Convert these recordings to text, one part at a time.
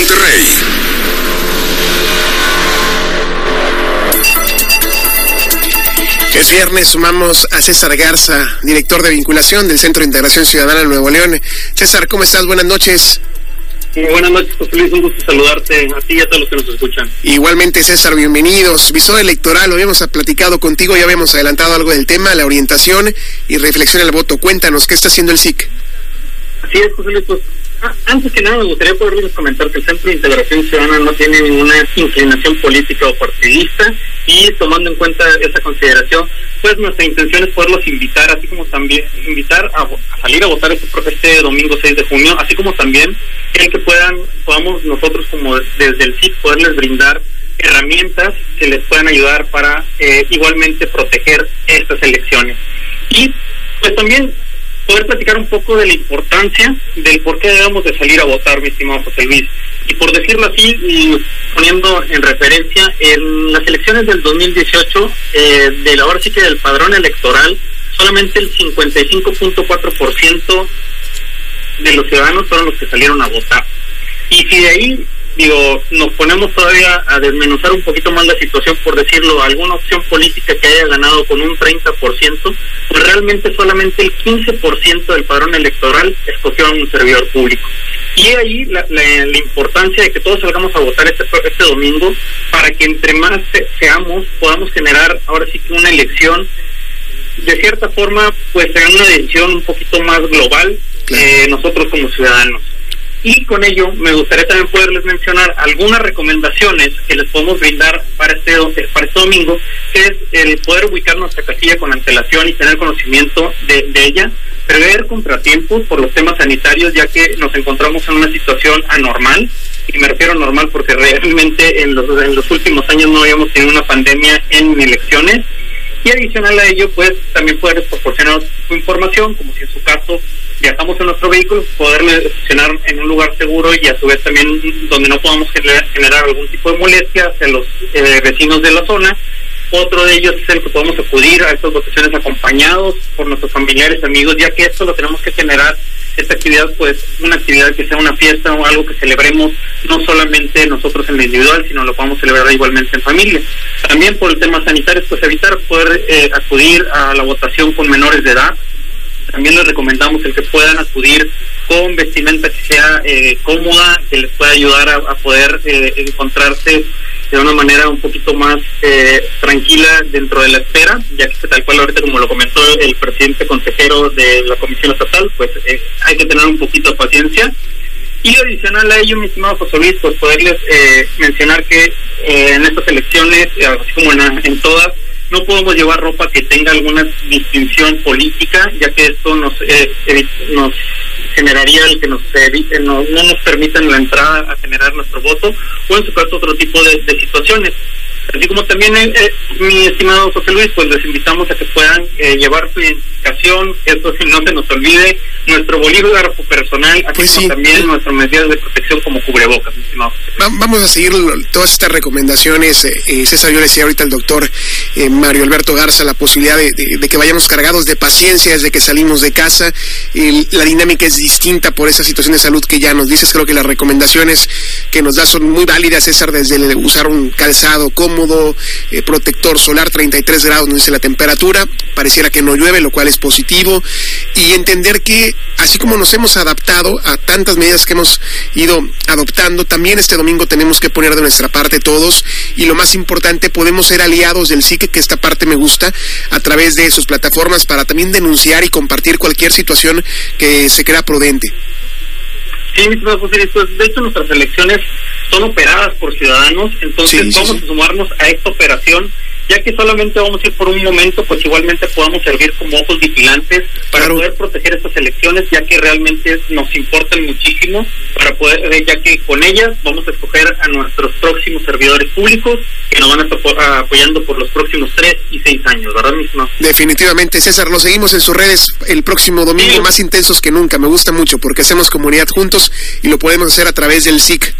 Monterrey. Es viernes, sumamos a César Garza, director de vinculación del Centro de Integración Ciudadana de Nuevo León. César, ¿cómo estás? Buenas noches. buenas noches, José Luis. Un gusto saludarte a ti y a todos los que nos escuchan. Igualmente, César, bienvenidos. Visor electoral, lo habíamos platicado contigo, ya habíamos adelantado algo del tema, la orientación y reflexión al voto. Cuéntanos, ¿qué está haciendo el SIC? Así es, José Luis. Pues, antes que nada, me gustaría poderles comentar que el Centro de Integración Ciudadana no tiene ninguna inclinación política o partidista y tomando en cuenta esa consideración, pues nuestra intención es poderlos invitar, así como también invitar a, salir a votar este, este, domingo 6 de junio, así como también el que puedan, podamos nosotros como desde el CIT poderles brindar herramientas que les puedan ayudar para eh, igualmente proteger estas elecciones. Y pues también poder platicar un poco de la importancia del por qué debemos de salir a votar, mi estimado José Luis. Y por decirlo así, y poniendo en referencia, en las elecciones del 2018, eh, de la hora sí que del padrón electoral, solamente el 55.4% de los ciudadanos fueron los que salieron a votar. Y si de ahí digo, nos ponemos todavía a desmenuzar un poquito más la situación, por decirlo, alguna opción política que haya ganado con un 30%, pues realmente solamente el 15% del padrón electoral escogió a un servidor público. Y ahí la, la, importancia de que todos salgamos a votar este, este domingo para que entre más seamos podamos generar ahora sí que una elección de cierta forma pues en una decisión un poquito más global eh, nosotros como ciudadanos. Y con ello me gustaría también poderles mencionar algunas recomendaciones que les podemos brindar para este, para este domingo, que es el poder ubicar nuestra casilla con antelación y tener conocimiento de, de ella, prever contratiempos por los temas sanitarios, ya que nos encontramos en una situación anormal, y me refiero a normal porque realmente en los, en los últimos años no habíamos tenido una pandemia en elecciones, y adicional a ello, pues también poder proporcionar su información, como si en su caso viajamos en nuestro vehículo, poderle estacionar en un lugar seguro y a su vez también donde no podamos generar algún tipo de molestia hacia los eh, vecinos de la zona. Otro de ellos es el que podemos acudir a estas votaciones acompañados por nuestros familiares, amigos, ya que esto lo tenemos que generar, esta actividad, pues una actividad que sea una fiesta o algo que celebremos no solamente nosotros en lo individual, sino lo podamos celebrar igualmente en familia. También por el tema sanitario, pues evitar poder eh, acudir a la votación con menores de edad, también les recomendamos el que puedan acudir con vestimenta que sea eh, cómoda, que les pueda ayudar a, poder eh, encontrarse de una manera un poquito más eh, tranquila dentro de la espera, ya que tal cual ahorita como lo comentó el presidente consejero de la Comisión Estatal, pues hay que tener un poquito de paciencia. Y adicional a ello, mi estimado José Luis, pues poderles mencionar que en estas elecciones, así como en todas, no podemos llevar ropa que tenga alguna distinción política, ya que esto nos eh, nos generaría el que nos evite, no, no nos permitan la entrada a generar nuestro voto, o en su caso otro tipo de, situaciones. Así como también, eh, eh, mi estimado José Luis, pues les invitamos a que puedan llevar su identificación, esto no se nos olvide, nuestro bolígrafo personal, así pues como también nuestras medidas de protección como cubrebocas, mi estimado Vamos a seguir todas estas recomendaciones. César, yo le decía ahorita al doctor Mario Alberto Garza la posibilidad de, que vayamos cargados de paciencia desde que salimos de casa. la dinámica es distinta por esa situación de salud que ya nos dices. Creo que las recomendaciones que nos da son muy válidas, César, desde usar un calzado cómodo, eh, protector solar, 33 grados, nos dice la temperatura. Pareciera que no llueve, lo cual es positivo. Y entender que, así como nos hemos adaptado a tantas medidas que hemos ido adoptando, también este domingo tenemos que poner de nuestra parte todos. Y lo más importante, podemos ser aliados del psique que esta parte me gusta, a través de sus plataformas para también denunciar y compartir cualquier situación que se crea prudente. Sí, pues de hecho nuestras elecciones son operadas por ciudadanos, entonces vamos a sumarnos a esta operación ya que solamente vamos a ir por un momento, pues igualmente podamos servir como ojos vigilantes para poder proteger estas elecciones, ya que realmente nos importan muchísimo, para poder, eh, ya que con ellas vamos a escoger a nuestros próximos servidores públicos que nos van a estar apoyando por los próximos tres y seis años, ¿verdad mismo? Definitivamente, César, lo seguimos en sus redes el próximo domingo, más intensos que nunca, me gusta mucho porque hacemos comunidad juntos y lo podemos hacer a través del SIC.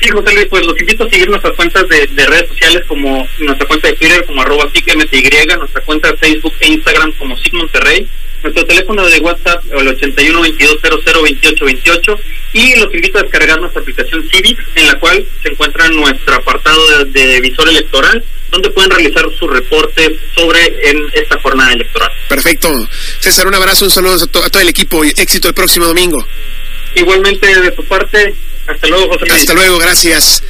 Sí, José Luis, pues los invito a seguir nuestras cuentas de, redes sociales como nuestra cuenta de Twitter como arroba SICMTY, nuestra cuenta de Facebook e Instagram como SIC Monterrey, nuestro teléfono de WhatsApp el 81 22 28 28 y los invito a descargar nuestra aplicación Civic en la cual se encuentra nuestro apartado de, visor electoral donde pueden realizar sus reportes sobre en esta jornada electoral. Perfecto. César, un abrazo, un saludo a, a todo el equipo y éxito el próximo domingo. Igualmente de su parte, hasta luego, José Luis. Hasta luego, gracias.